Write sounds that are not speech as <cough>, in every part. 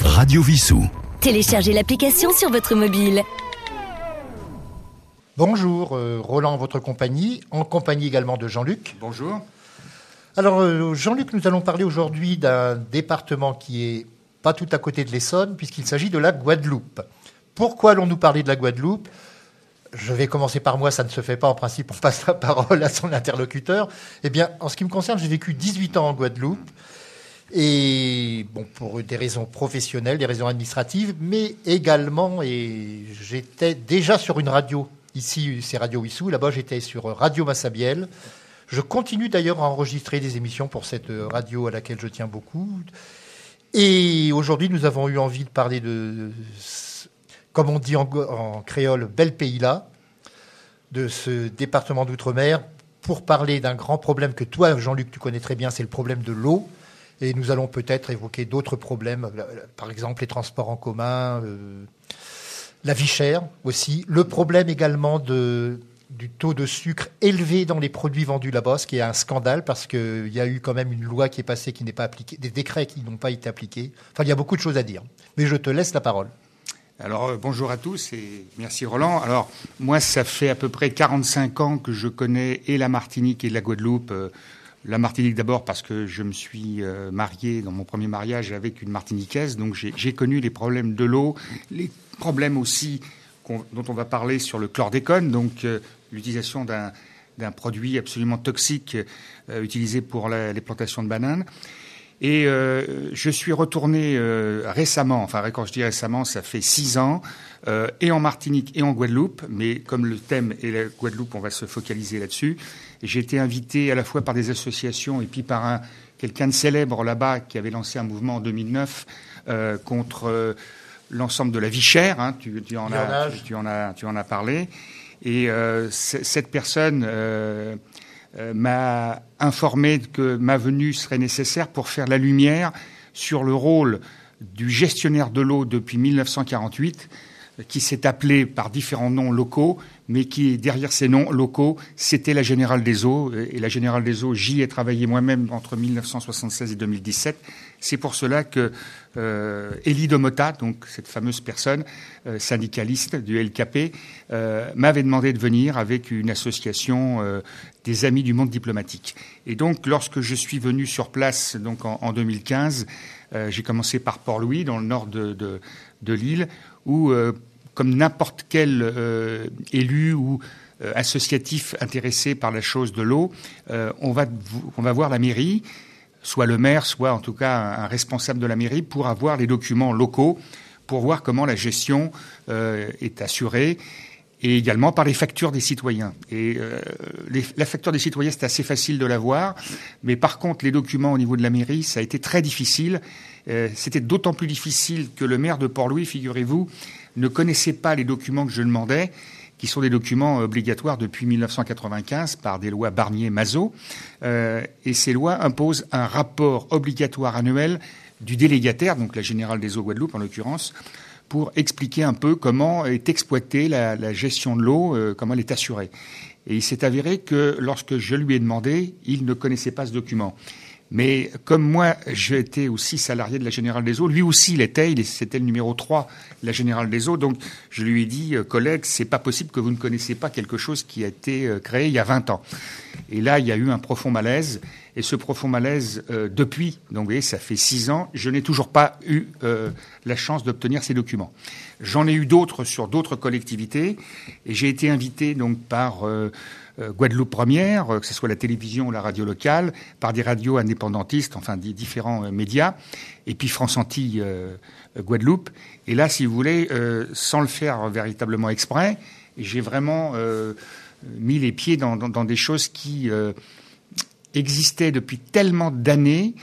Radio Vissou. Téléchargez l'application sur votre mobile. Bonjour, euh, Roland, votre compagnie, en compagnie également de Jean-Luc. Bonjour. Alors, euh, Jean-Luc, nous allons parler aujourd'hui d'un département qui est pas tout à côté de l'Essonne, puisqu'il s'agit de la Guadeloupe. Pourquoi allons-nous parler de la Guadeloupe? Je vais commencer par moi, ça ne se fait pas en principe, on passe la parole à son interlocuteur. Eh bien, en ce qui me concerne, j'ai vécu 18 ans en Guadeloupe. Et bon, pour des raisons professionnelles, des raisons administratives, mais également, et j'étais déjà sur une radio, ici c'est Radio Wissou, là-bas j'étais sur Radio Massabielle. Je continue d'ailleurs à enregistrer des émissions pour cette radio à laquelle je tiens beaucoup. Et aujourd'hui, nous avons eu envie de parler de, comme on dit en, en créole, bel pays là, de ce département d'outre-mer, pour parler d'un grand problème que toi, Jean-Luc, tu connais très bien, c'est le problème de l'eau. Et nous allons peut-être évoquer d'autres problèmes, par exemple les transports en commun, euh, la vie chère aussi, le problème également de, du taux de sucre élevé dans les produits vendus là-bas, ce qui est un scandale parce qu'il y a eu quand même une loi qui est passée qui n'est pas appliquée, des décrets qui n'ont pas été appliqués. Enfin, il y a beaucoup de choses à dire. Mais je te laisse la parole. Alors euh, bonjour à tous et merci Roland. Alors moi ça fait à peu près 45 ans que je connais et la Martinique et la Guadeloupe. La Martinique d'abord parce que je me suis euh, marié dans mon premier mariage avec une Martiniquaise, donc j'ai connu les problèmes de l'eau, les problèmes aussi dont on va parler sur le chlordécone, donc euh, l'utilisation d'un produit absolument toxique euh, utilisé pour les plantations de bananes. Et je suis retourné récemment, enfin quand je dis récemment, ça fait six ans, et en Martinique et en Guadeloupe, mais comme le thème est la Guadeloupe, on va se focaliser là-dessus. J'ai été invité à la fois par des associations et puis par un, quelqu'un de célèbre là-bas qui avait lancé un mouvement en 2009 euh, contre euh, l'ensemble de la vie chère. Hein, tu, tu, en as, tu, tu, en as, tu en as parlé. Et euh, cette personne m'a informé que ma venue serait nécessaire pour faire la lumière sur le rôle du gestionnaire de l'eau depuis 1948 qui s'est appelé par différents noms locaux, mais qui, derrière ces noms locaux, c'était la Générale des Eaux. Et la Générale des Eaux, j'y ai travaillé moi-même entre 1976 et 2017. C'est pour cela que euh, Elie Domota, donc cette fameuse personne euh, syndicaliste du LKP, euh, m'avait demandé de venir avec une association euh, des Amis du monde diplomatique. Et donc, lorsque je suis venu sur place, donc en, en 2015, euh, j'ai commencé par Port-Louis, dans le nord de, de, de l'île, où, comme n'importe quel euh, élu ou euh, associatif intéressé par la chose de l'eau, on va, on va voir la mairie, soit le maire, soit en tout cas un responsable de la mairie, pour avoir les documents locaux, pour voir comment la gestion est assurée et également par les factures des citoyens. Et euh, la facture des citoyens, c'est assez facile de l'avoir, mais par contre, les documents au niveau de la mairie, ça a été très difficile. Euh, C'était d'autant plus difficile que le maire de Port-Louis, figurez-vous, ne connaissait pas les documents que je demandais qui sont des documents obligatoires depuis 1995 par des lois Barnier-Mazot. Euh, et ces lois imposent un rapport obligatoire annuel du délégataire, donc la Générale des Eaux Guadeloupe en l'occurrence, pour expliquer un peu comment est exploitée la, gestion de l'eau, euh, comment elle est assurée. Et il s'est avéré que lorsque je lui ai demandé, il ne connaissait pas ce document. Mais comme moi, j'étais aussi salarié de la Générale des Eaux, lui aussi l'était, il c'était le numéro 3 de la Générale des Eaux, donc je lui ai dit, euh, collègue, c'est pas possible que vous ne connaissez pas quelque chose qui a été euh, créé il y a 20 ans. Et là, il y a eu un profond malaise, et ce profond malaise, euh, depuis, donc vous voyez, ça fait six ans, je n'ai toujours pas eu euh, la chance d'obtenir ces documents. J'en ai eu d'autres sur d'autres collectivités, et j'ai été invité donc par euh, Guadeloupe Première, que ce soit la télévision ou la radio locale, par des radios indépendantistes, enfin des différents médias, et puis France Antilles Guadeloupe. Et là, si vous voulez, sans le faire véritablement exprès, j'ai vraiment mis les pieds dans, dans, dans des choses qui existait depuis tellement d'années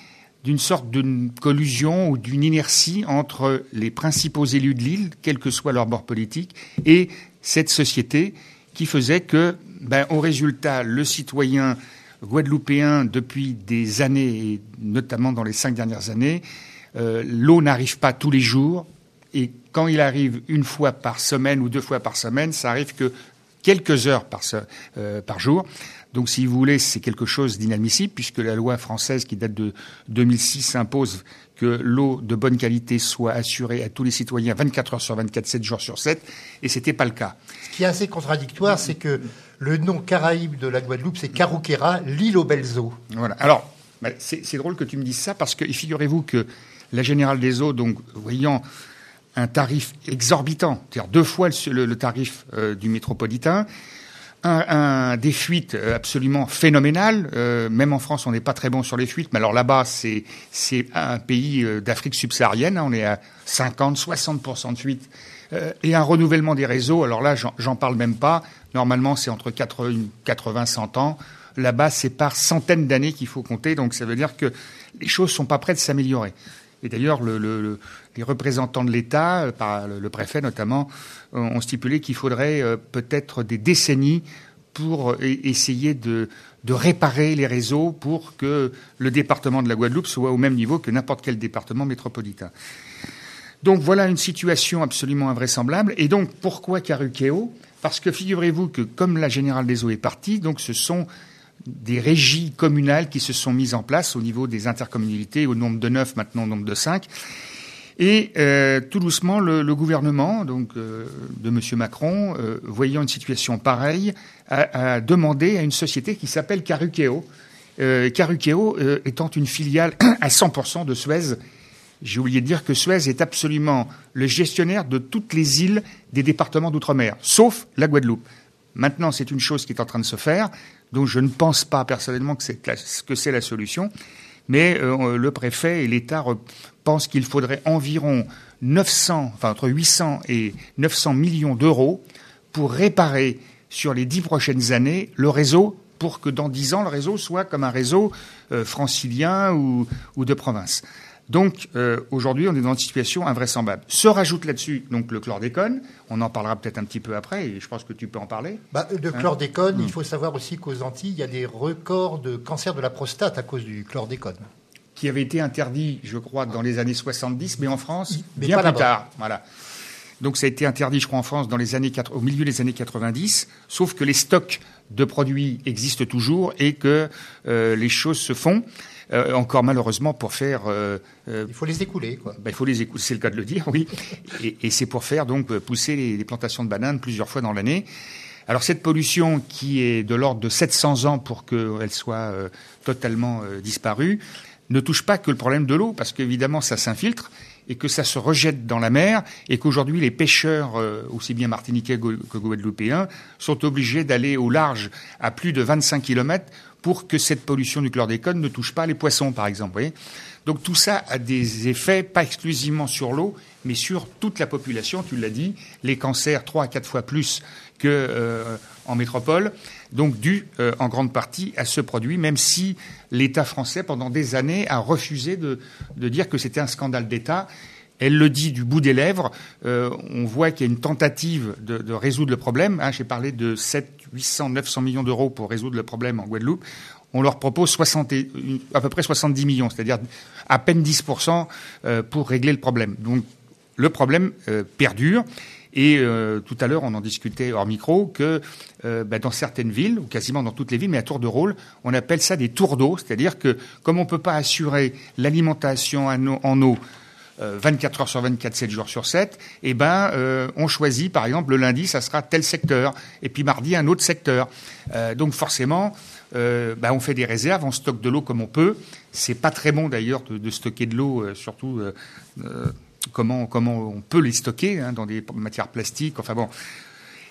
d'une sorte de collusion ou d'une inertie entre les principaux élus de l'île, quel que soit leur bord politique, et cette société qui faisait que, ben, au résultat, le citoyen guadeloupéen, depuis des années, et notamment dans les cinq dernières années, euh, l'eau n'arrive pas tous les jours, et quand il arrive une fois par semaine ou deux fois par semaine, ça arrive que quelques heures par, euh, par jour. Donc, si vous voulez, c'est quelque chose d'inadmissible puisque la loi française qui date de 2006 impose que l'eau de bonne qualité soit assurée à tous les citoyens 24 heures sur 24, 7 jours sur 7, et c'était pas le cas. Ce qui est assez contradictoire, c'est que le nom caraïbe de la Guadeloupe, c'est Carouquera, l'île aux belles eaux. Voilà. Alors, c'est drôle que tu me dises ça parce que figurez-vous que la Générale des Eaux, donc voyant un tarif exorbitant, c'est-à-dire deux fois le, tarif euh, du métropolitain, un, des fuites euh, absolument phénoménales. Euh, même en France, on n'est pas très bon sur les fuites, mais alors là-bas, c'est un pays d'Afrique subsaharienne. Hein, on est à 50, 60% de fuites. et un renouvellement des réseaux. Alors là, j'en parle même pas. Normalement, c'est entre 80, 100 ans. Là-bas, c'est par centaines d'années qu'il faut compter. Donc, ça veut dire que les choses sont pas prêtes de s'améliorer. Et d'ailleurs, les représentants de l'État, euh, par le, préfet notamment, euh, ont stipulé qu'il faudrait euh, peut-être des décennies pour essayer de, réparer les réseaux pour que le département de la Guadeloupe soit au même niveau que n'importe quel département métropolitain. Donc voilà une situation absolument invraisemblable. Et donc pourquoi Carukeo Parce que figurez-vous que comme la Générale des Eaux est partie, donc ce sont des régies communales qui se sont mises en place au niveau des intercommunalités, au nombre de neuf, maintenant au nombre de cinq. Et euh, tout doucement, le, gouvernement donc euh, de M. Macron, euh, voyant une situation pareille, a, demandé à une société qui s'appelle Carukeo, Carukeo étant une filiale <clears throat> à 100% de Suez. J'ai oublié de dire que Suez est absolument le gestionnaire de toutes les îles des départements d'outre-mer, sauf la Guadeloupe. Maintenant, c'est une chose qui est en train de se faire. Donc je ne pense pas personnellement que c'est la solution, mais euh, le préfet et l'État pensent qu'il faudrait environ 900, enfin entre 800 et 900 millions d'euros pour réparer sur les dix prochaines années le réseau pour que dans dix ans le réseau soit comme un réseau euh, francilien ou de province. Donc euh, aujourd'hui, on est dans une situation invraisemblable. Se rajoute là-dessus donc le chlordécone. On en parlera peut-être un petit peu après, et je pense que tu peux en parler. Bah, de hein chlordécone, il hmm. faut savoir aussi qu'aux Antilles, il y a des records de cancer de la prostate à cause du chlordécone. Qui avait été interdit, je crois, dans les années 70, mais en France, bien plus tard. Voilà. Donc ça a été interdit, je crois, en France dans les années au milieu des années 90, sauf que les stocks de produits existent toujours et que euh, les choses se font. Euh, encore malheureusement pour faire. Euh, euh, il faut les écouler, quoi. Ben, il faut les écouler, c'est le cas de le dire, <laughs> oui. et, et c'est pour faire donc pousser les, plantations de bananes plusieurs fois dans l'année. Alors cette pollution qui est de l'ordre de 700 ans pour qu'elle soit totalement disparue, ne touche pas que le problème de l'eau, parce qu'évidemment ça s'infiltre et que ça se rejette dans la mer, et qu'aujourd'hui les pêcheurs, aussi bien martiniquais que guadeloupéens, sont obligés d'aller au large à plus de 25 kilomètres pour que cette pollution du chlordécone ne touche pas les poissons, par exemple. Donc tout ça a des effets, pas exclusivement sur l'eau, mais sur toute la population, tu l'as dit, les cancers trois à quatre fois plus qu'en euh, métropole, donc dû euh, en grande partie à ce produit, même si l'État français, pendant des années, a refusé de, dire que c'était un scandale d'État. Elle le dit du bout des lèvres. Euh, on voit qu'il y a une tentative de, résoudre le problème. Hein. J'ai parlé de 7 800, 900 millions d'euros pour résoudre le problème en Guadeloupe, on leur propose 60 à peu près 70 millions, c'est-à-dire à peine 10% euh, pour régler le problème. Donc le problème euh, perdure. Et euh, tout à l'heure, on en discutait hors micro que bah, dans certaines villes, ou quasiment dans toutes les villes, mais à tour de rôle, on appelle ça des tours d'eau, c'est-à-dire que comme on ne peut pas assurer l'alimentation en eau 24 heures sur 24, 7 jours sur 7, eh ben, euh, on choisit, par exemple, le lundi, ça sera tel secteur, et puis mardi, un autre secteur. Euh, donc forcément, euh, ben, on fait des réserves, on stocke de l'eau comme on peut. C'est pas très bon d'ailleurs de, stocker de l'eau, surtout comment, comment on peut les stocker hein, dans des matières plastiques. Enfin bon,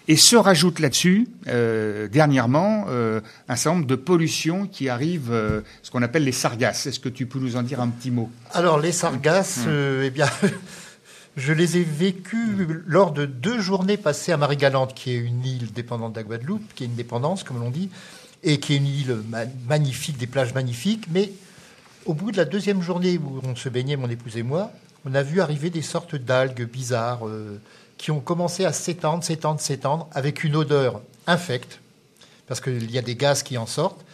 et se rajoute là-dessus, euh, dernièrement, euh, un certain nombre de pollutions qui arrivent, euh, ce qu'on appelle les sargasses. Est-ce que tu peux nous en dire un petit mot? Alors, les sargasses, hum. eh bien, <laughs> je les ai vécues lors de deux journées passées à Marie-Galante, qui est une île dépendante de la Guadeloupe, qui est une dépendance, comme l'on dit, et qui est une île magnifique, des plages magnifiques. Mais au bout de la deuxième journée où on se baignait, mon épouse et moi, on a vu arriver des sortes d'algues bizarres qui ont commencé à s'étendre, s'étendre, s'étendre, avec une odeur infecte, parce qu'il y a des gaz qui en sortent.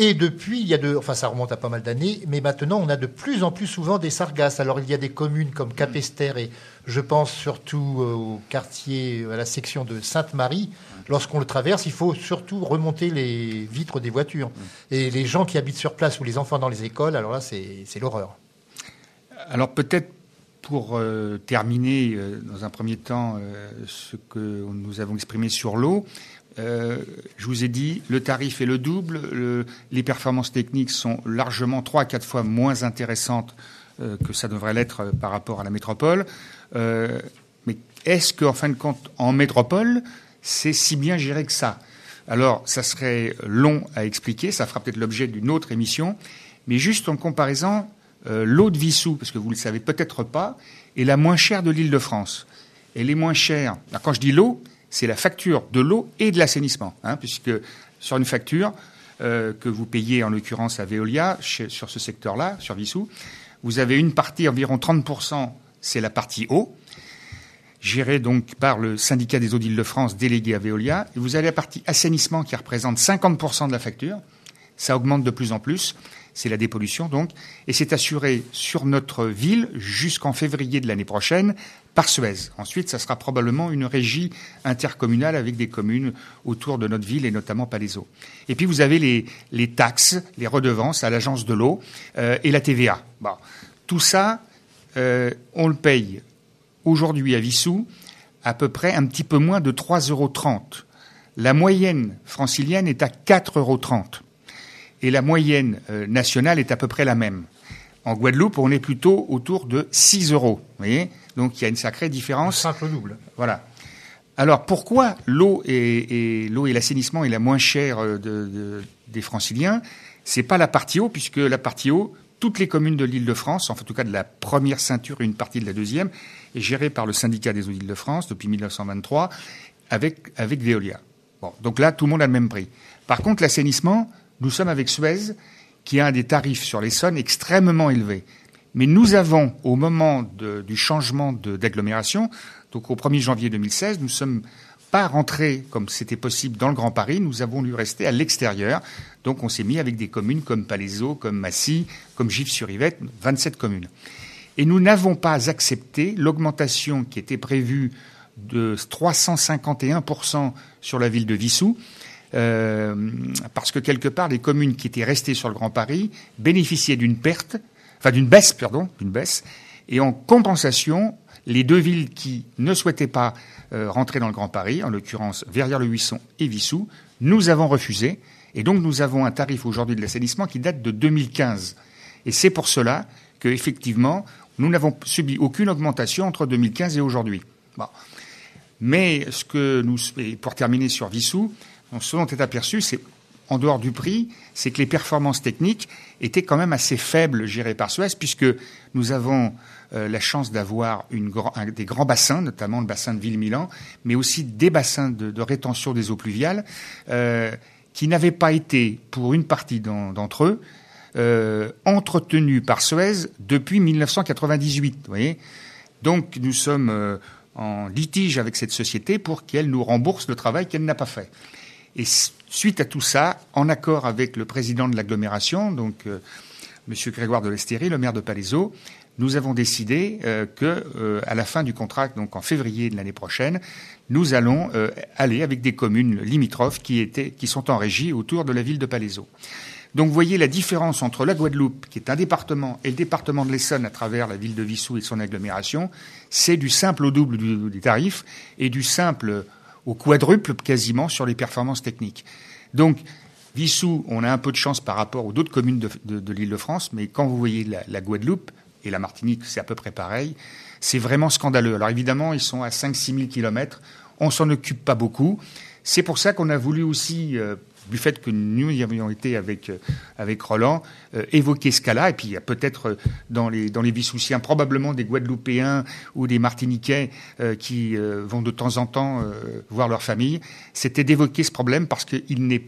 Et depuis, il y a de, enfin ça remonte à pas mal d'années, mais maintenant on a de plus en plus souvent des sargasses. Alors il y a des communes comme Capesterre et je pense surtout euh, au quartier, à la section de Sainte-Marie. lorsqu'on le traverse, il faut surtout remonter les vitres des voitures. Et les gens qui habitent sur place ou les enfants dans les écoles, alors là, c'est l'horreur. Alors peut-être pour euh, terminer, euh, dans un premier temps, euh, ce que nous avons exprimé sur l'eau, je vous ai dit, le tarif est le double, les performances techniques sont largement trois à quatre fois moins intéressantes que ça devrait l'être par rapport à la métropole. mais est-ce qu'en fin de compte, en métropole, c'est si bien géré que ça? Alors, ça serait long à expliquer, ça fera peut-être l'objet d'une autre émission, mais juste en comparaison, euh, l'eau de Vissou, parce que vous ne le savez peut-être pas, est la moins chère de l'île de France. Elle est moins chère. quand je dis l'eau, c'est la facture de l'eau et de l'assainissement, hein, puisque sur une facture euh, que vous payez en l'occurrence à Veolia, sur ce secteur-là, sur Vissou, vous avez une partie, environ 30%, c'est la partie eau, gérée donc par le syndicat des eaux d'Île-de-France délégué à Veolia. Et vous avez la partie assainissement qui représente 50% de la facture. Ça augmente de plus en plus c'est la dépollution donc, et c'est assuré sur notre ville jusqu'en février de l'année prochaine par Suez. Ensuite, ça sera probablement une régie intercommunale avec des communes autour de notre ville et notamment Palaiso. Et puis vous avez les, taxes, les redevances à l'agence de l'eau euh, et la TVA. Tout ça, euh, on le paye aujourd'hui à Vissou à peu près un petit peu moins de 3,30 euros. La moyenne francilienne est à 4,30 euros et la moyenne euh, nationale est à peu près la même. En Guadeloupe, on est plutôt autour de 6 euros. Vous voyez Donc il y a une sacrée différence. simple double. Voilà. Alors pourquoi l'eau et, l'eau et l'assainissement est la moins chère euh, de, des franciliens? C'est pas la partie eau, puisque la partie eau, toutes les communes de l'Île-de-France, en tout cas de la première ceinture et une partie de la deuxième, est gérée par le syndicat des eaux d'Île-de-France depuis 1923 avec, avec Veolia. Bon, donc là, tout le monde a le même prix. Par contre, l'assainissement, nous sommes avec Suez, qui a des tarifs sur les l'Essonne extrêmement élevés. Mais nous avons, au moment du changement d'agglomération, donc au 1er janvier 2016, nous ne sommes pas rentrés comme c'était possible dans le Grand Paris, nous avons dû rester à l'extérieur. Donc on s'est mis avec des communes comme Palaiseau, comme Massy, comme Gif-sur-Yvette, 27 communes. Et nous n'avons pas accepté l'augmentation qui était prévue de 351% sur la ville de Vissou, euh, parce que quelque part, les communes qui étaient restées sur le Grand Paris bénéficiaient d'une perte, enfin d'une baisse, pardon, d'une baisse, et en compensation, les deux villes qui ne souhaitaient pas euh, rentrer dans le Grand Paris, en l'occurrence Verrières-le-Buisson et Vissou, nous avons refusé, et donc nous avons un tarif aujourd'hui de l'assainissement qui date de 2015. Et c'est pour cela que, effectivement, nous n'avons subi aucune augmentation entre 2015 et aujourd'hui. Bon. Mais ce que nous, pour terminer sur Vissou, ce dont est aperçu, c'est en dehors du prix, c'est que les performances techniques étaient quand même assez faibles gérées par Suez, puisque nous avons euh, la chance d'avoir des grands bassins, notamment le bassin de Ville-Milan, mais aussi des bassins de, rétention des eaux pluviales, euh, qui n'avaient pas été, pour une partie d'entre eux, euh, entretenus par Suez depuis 1998. voyez Donc nous sommes en litige avec cette société pour qu'elle nous rembourse le travail qu'elle n'a pas fait. Et suite à tout ça, en accord avec le président de l'agglomération, donc euh, M. Grégoire de Lestéry, le maire de Palaiseau, nous avons décidé euh, euh, la fin du contrat, donc en février de l'année prochaine, nous allons aller avec des communes limitrophes qui, étaient, qui sont en régie autour de la ville de Palaiseau. Donc vous voyez la différence entre la Guadeloupe, qui est un département, et le département de l'Essonne à travers la ville de Vissou et son agglomération, c'est du simple au double des tarifs et du simple au quadruple quasiment sur les performances techniques. Donc, Vissou, on a un peu de chance par rapport aux autres communes de, de France, mais quand vous voyez la, Guadeloupe et la Martinique, c'est à peu près pareil, c'est vraiment scandaleux. Alors évidemment, ils sont à 5-6 000 kilomètres, on s'en occupe pas beaucoup. C'est pour ça qu'on a voulu aussi euh, du fait que nous y avions été avec, euh, Roland, euh, évoquer ce cas-là. Et puis il y a peut-être euh, dans les, dans les probablement des Guadeloupéens ou des Martiniquais qui vont de temps en temps voir leur famille. C'était d'évoquer ce problème parce qu'il n'est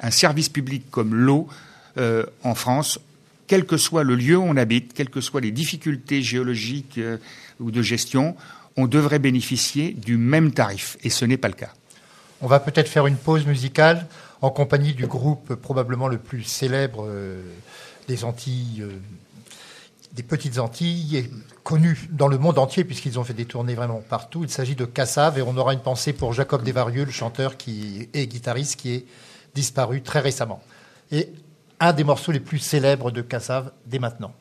un service public comme l'eau en France, quel que soit le lieu où on habite, quelles que soient les difficultés géologiques ou de gestion, on devrait bénéficier du même tarif. Et ce n'est pas le cas. On va peut-être faire une pause musicale en compagnie du groupe probablement le plus célèbre euh, des Antilles, euh, des petites Antilles, et connu dans le monde entier puisqu'ils ont fait des tournées vraiment partout. Il s'agit de Cassav et on aura une pensée pour Jacob Desvarieux, le chanteur qui est guitariste qui est disparu très récemment. Et un des morceaux les plus célèbres de Cassav dès maintenant.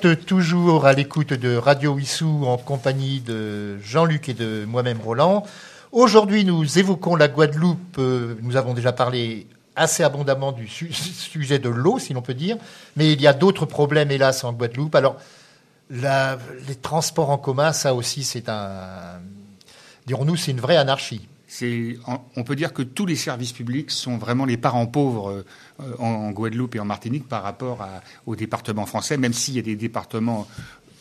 Toujours à l'écoute de Radio Wissou en compagnie de Jean-Luc et de moi-même Roland. Aujourd'hui, nous évoquons la Guadeloupe. Euh, nous avons déjà parlé assez abondamment du <laughs> sujet de l'eau, si l'on peut dire, mais il y a d'autres problèmes, hélas, en Guadeloupe. Alors, les transports en commun, ça aussi, c'est un, dirons-nous, c'est une vraie anarchie on peut dire que tous les services publics sont vraiment les parents pauvres euh, en, Guadeloupe et en Martinique par rapport aux départements français, même s'il y a des départements,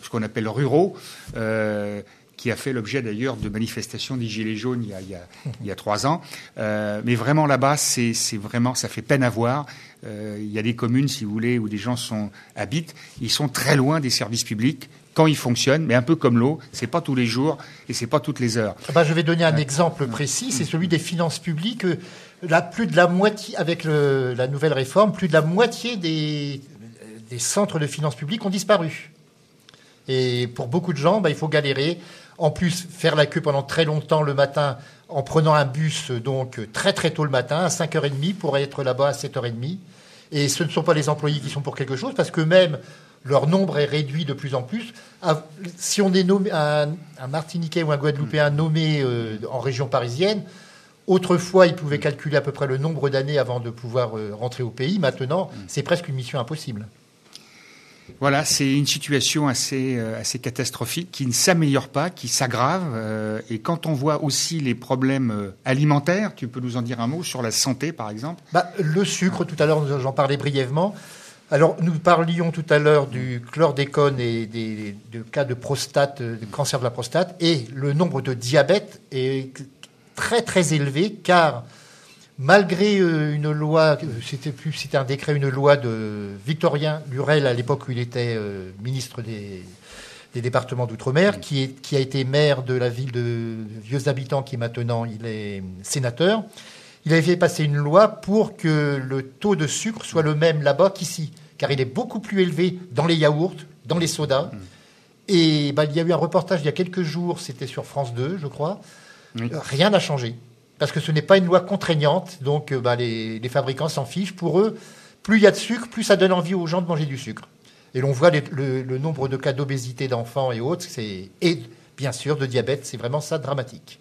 ce qu'on appelle ruraux, euh, qui a fait l'objet d'ailleurs de manifestations des Gilets jaunes il y a, <laughs> trois ans. Euh, mais vraiment là-bas, c'est vraiment, ça fait peine à voir. il y a des communes, si vous voulez, où des gens sont, habitent, ils sont très loin des services publics quand il fonctionne, mais un peu comme l'eau, c'est pas tous les jours et c'est pas toutes les heures. Ah bah, je vais donner un exemple précis, c'est celui des finances publiques. Là, plus de la moitié, avec la nouvelle réforme, plus de la moitié des, des, centres de finances publiques ont disparu. Et pour beaucoup de gens, bah, il faut galérer. En plus, faire la queue pendant très longtemps le matin en prenant un bus donc très très tôt le matin, à 5h30 pour être là-bas à 7h30. Et ce ne sont pas les employés qui sont pour quelque chose, parce que même leur nombre est réduit de plus en plus. Si on est nommé, un, Martiniquais ou un Guadeloupéen nommé euh, en région parisienne, autrefois, ils pouvaient calculer à peu près le nombre d'années avant de pouvoir euh, rentrer au pays. Maintenant, c'est presque une mission impossible. Voilà, c'est une situation assez, euh, assez catastrophique qui ne s'améliore pas, qui s'aggrave. et quand on voit aussi les problèmes alimentaires, tu peux nous en dire un mot sur la santé, par exemple? Bah, Le sucre, tout à l'heure, j'en parlais brièvement. Alors, nous parlions tout à l'heure du chlordécone et des, cas de prostate, de cancer de la prostate, et le nombre de diabète est très très élevé, car malgré euh, une loi, c'était plus, c'était un décret, une loi de Victorien Lurel à l'époque où il était euh, ministre des, départements d'outre-mer, qui, qui a été maire de la ville de Vieux Habitants, qui maintenant il est sénateur il avait fait passer une loi pour que le taux de sucre soit le même là-bas qu'ici, car il est beaucoup plus élevé dans les yaourts, dans les sodas. Mm. Et bah, il y a eu un reportage il y a quelques jours, c'était sur France 2, je crois. Euh, rien n'a changé, parce que ce n'est pas une loi contraignante, donc euh, bah, les, fabricants s'en fichent. Pour eux, plus il y a de sucre, plus ça donne envie aux gens de manger du sucre. Et l'on voit le, nombre de cas d'obésité d'enfants et autres, et bien sûr de diabète, c'est vraiment ça dramatique.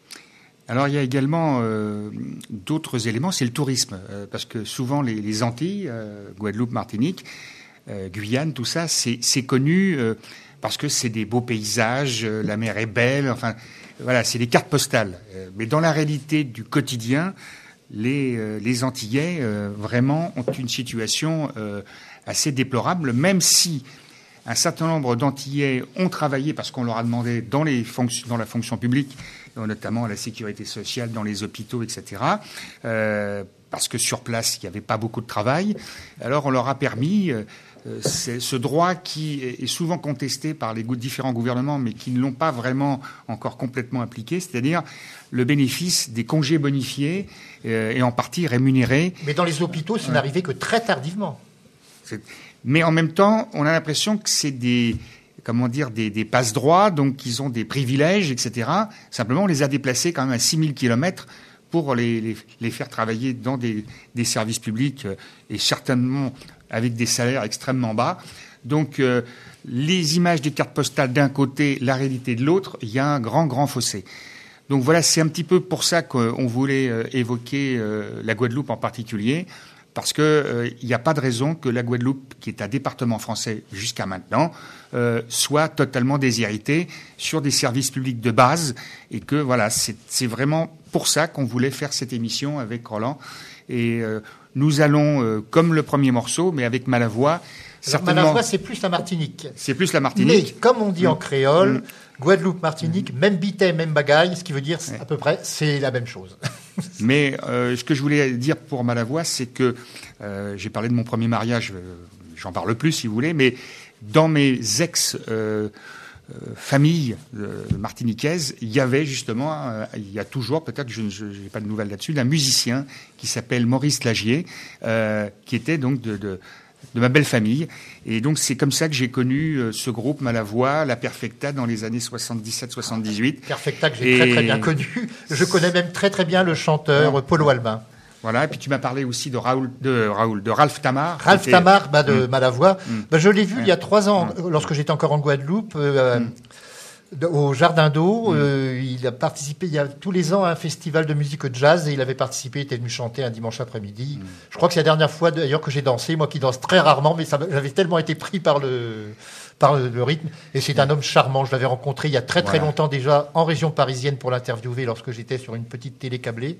Alors il y a également euh, d'autres éléments, c'est le tourisme, euh, parce que souvent les, Antilles, euh, Guadeloupe, Martinique, Guyane, tout ça, c'est connu parce que c'est des beaux paysages, la mer est belle, enfin voilà, c'est des cartes postales. mais dans la réalité du quotidien, les, les Antillais vraiment ont une situation assez déplorable, même si un certain nombre d'Antillais ont travaillé parce qu'on leur a demandé dans, les dans la fonction publique notamment à la sécurité sociale dans les hôpitaux, etc. Euh, parce que sur place, il n'y avait pas beaucoup de travail. Alors on leur a permis euh, ce droit qui est souvent contesté par les différents gouvernements, mais qui ne l'ont pas vraiment encore complètement appliqué, c'est-à-dire le bénéfice des congés bonifiés euh, et en partie rémunérés. Mais dans les hôpitaux, ça n'arrivait que très tardivement. Mais en même temps, on a l'impression que c'est des, comment dire, des, des passe-droits, donc ils ont des privilèges, etc. Simplement, on les a déplacés quand même à 6000 kilomètres pour les, les, faire travailler dans des, des, services publics euh, et certainement avec des salaires extrêmement bas. Donc, euh, les images des cartes postales d'un côté, la réalité de l'autre, il y a un grand, grand fossé. Donc voilà, c'est un petit peu pour ça qu'on voulait euh, évoquer la Guadeloupe en particulier parce qu'il euh, n'y a pas de raison que la Guadeloupe, qui est un département français jusqu'à maintenant, euh, soit totalement déshéritée sur des services publics de base, et que voilà, c'est vraiment pour ça qu'on voulait faire cette émission avec Roland. Et euh, nous allons, comme le premier morceau, mais avec Malavoie, certainement. Malavoie, c'est plus la Martinique. C'est plus la Martinique. Mais comme on dit en mm. créole. Mm. Guadeloupe, Martinique, mm. même bité, même bagaille, ce qui veut dire à peu près c'est la même chose. <laughs> Mais euh, ce que je voulais dire pour Malavoie, c'est que euh, j'ai parlé de mon premier mariage, euh, j'en parle plus si vous voulez, mais dans mes ex familles martiniquaises, il y avait justement, il y a toujours, peut-être je n'ai pas de nouvelles là-dessus, un musicien qui s'appelle Maurice Lagier, qui était donc de de ma belle famille. Et donc c'est comme ça que j'ai connu euh, ce groupe Malavoie, la Perfecta dans les années 77-78. Perfecta que j'ai très très bien connu. Je connais même très très bien le chanteur Polo Albin. Voilà, et puis tu m'as parlé aussi de Raoul, de Raoul, de Ralph Tamar. Ralph était- Tamar bah, de Mm. Malavoie. Mm. Bah, je l'ai vu il y a trois ans, lorsque j'étais encore en Guadeloupe, euh, de- au Jardin d'eau. Mm. Euh, il a participé il y a tous les ans à un festival de musique jazz et il avait participé, il était venu chanter un dimanche après-midi. Mm. Je crois que c'est la dernière fois d'ailleurs que j'ai dansé, moi qui danse très rarement, mais j'avais tellement été pris par le par le, le rythme. Et c'est un homme charmant. Je l'avais rencontré il y a très très Voilà. longtemps déjà en région parisienne pour l'interviewer lorsque j'étais sur une petite télé câblée.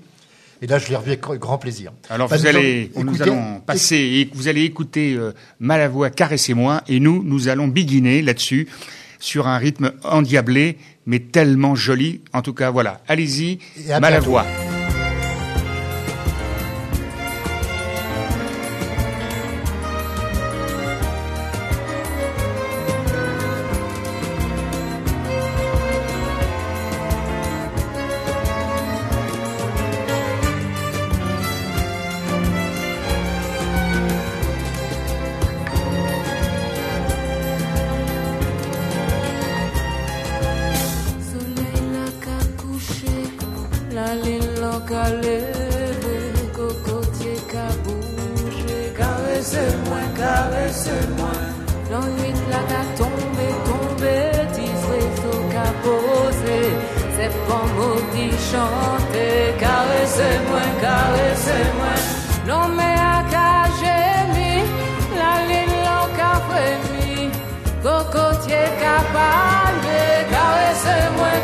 Et là, je l'ai revu avec grand plaisir. Alors Bah, vous nous allez, allons nous écouter- allons passer, et vous allez écouter euh, Malavoie, caressez-moi, et nous, nous allons biguiner là-dessus sur un rythme endiablé, mais tellement joli. En tout cas, voilà, allez-y, Malavoie. Pas maudit chanter, caresse-moi, caresse-moi. L'homme a qu'à gémir, la qu'à frémir, cocotier qu'à parler, caresse-moi,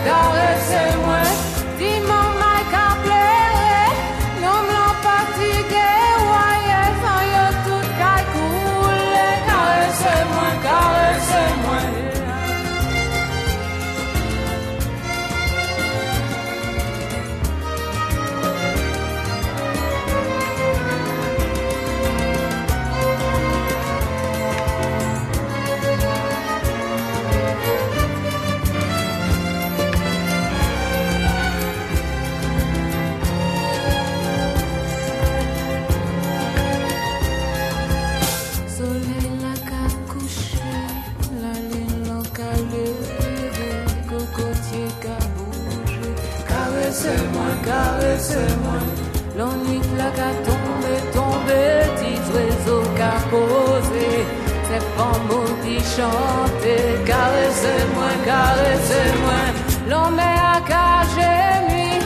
Caresse-moi, caresse-moi, l'ennui n'a qu'à tomber, tomber, petits oiseaux qu'à poser. C'est pas maudit chanter, caresse-moi, caresse-moi, l'homme a qu'à gémir,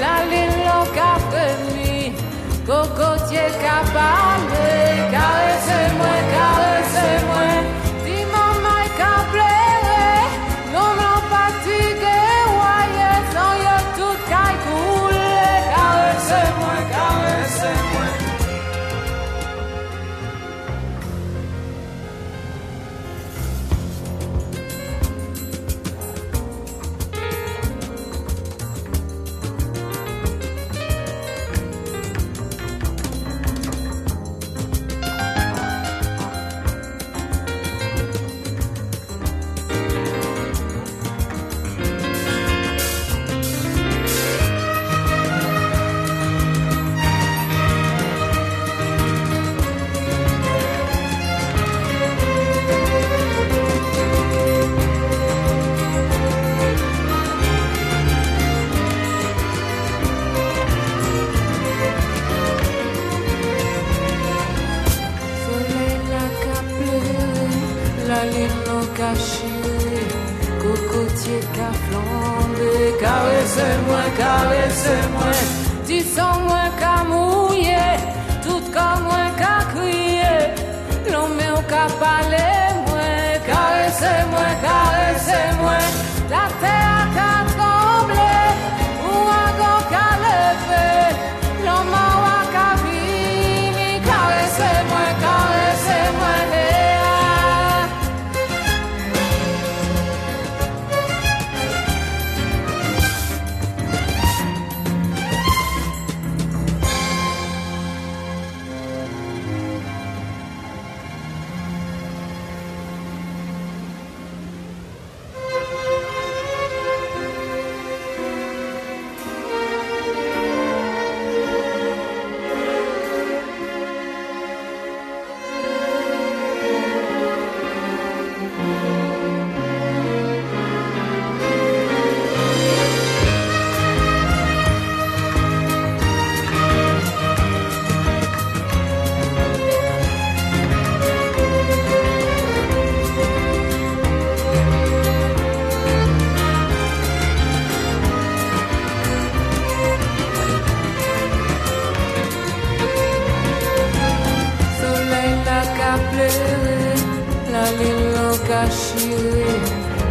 la lune qu'à frémir. Cocotier qu'à parler, caressez-moi,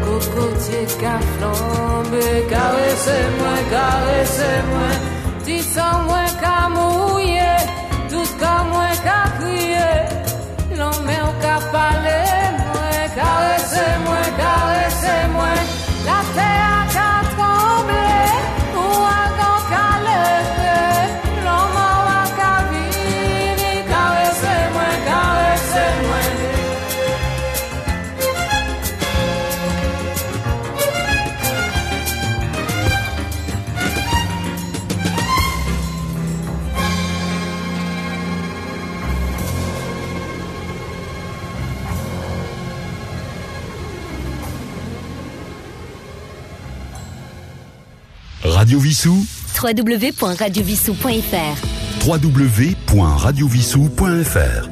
cocotier qu'a flambé, caressez-moi, caressez-moi, dis sans moi qu'a mouillé, tout comme moi qu'a crié, l'homme qu'a parlé, Radio Vissou, www.radiovissou.fr www.radiovissou.fr.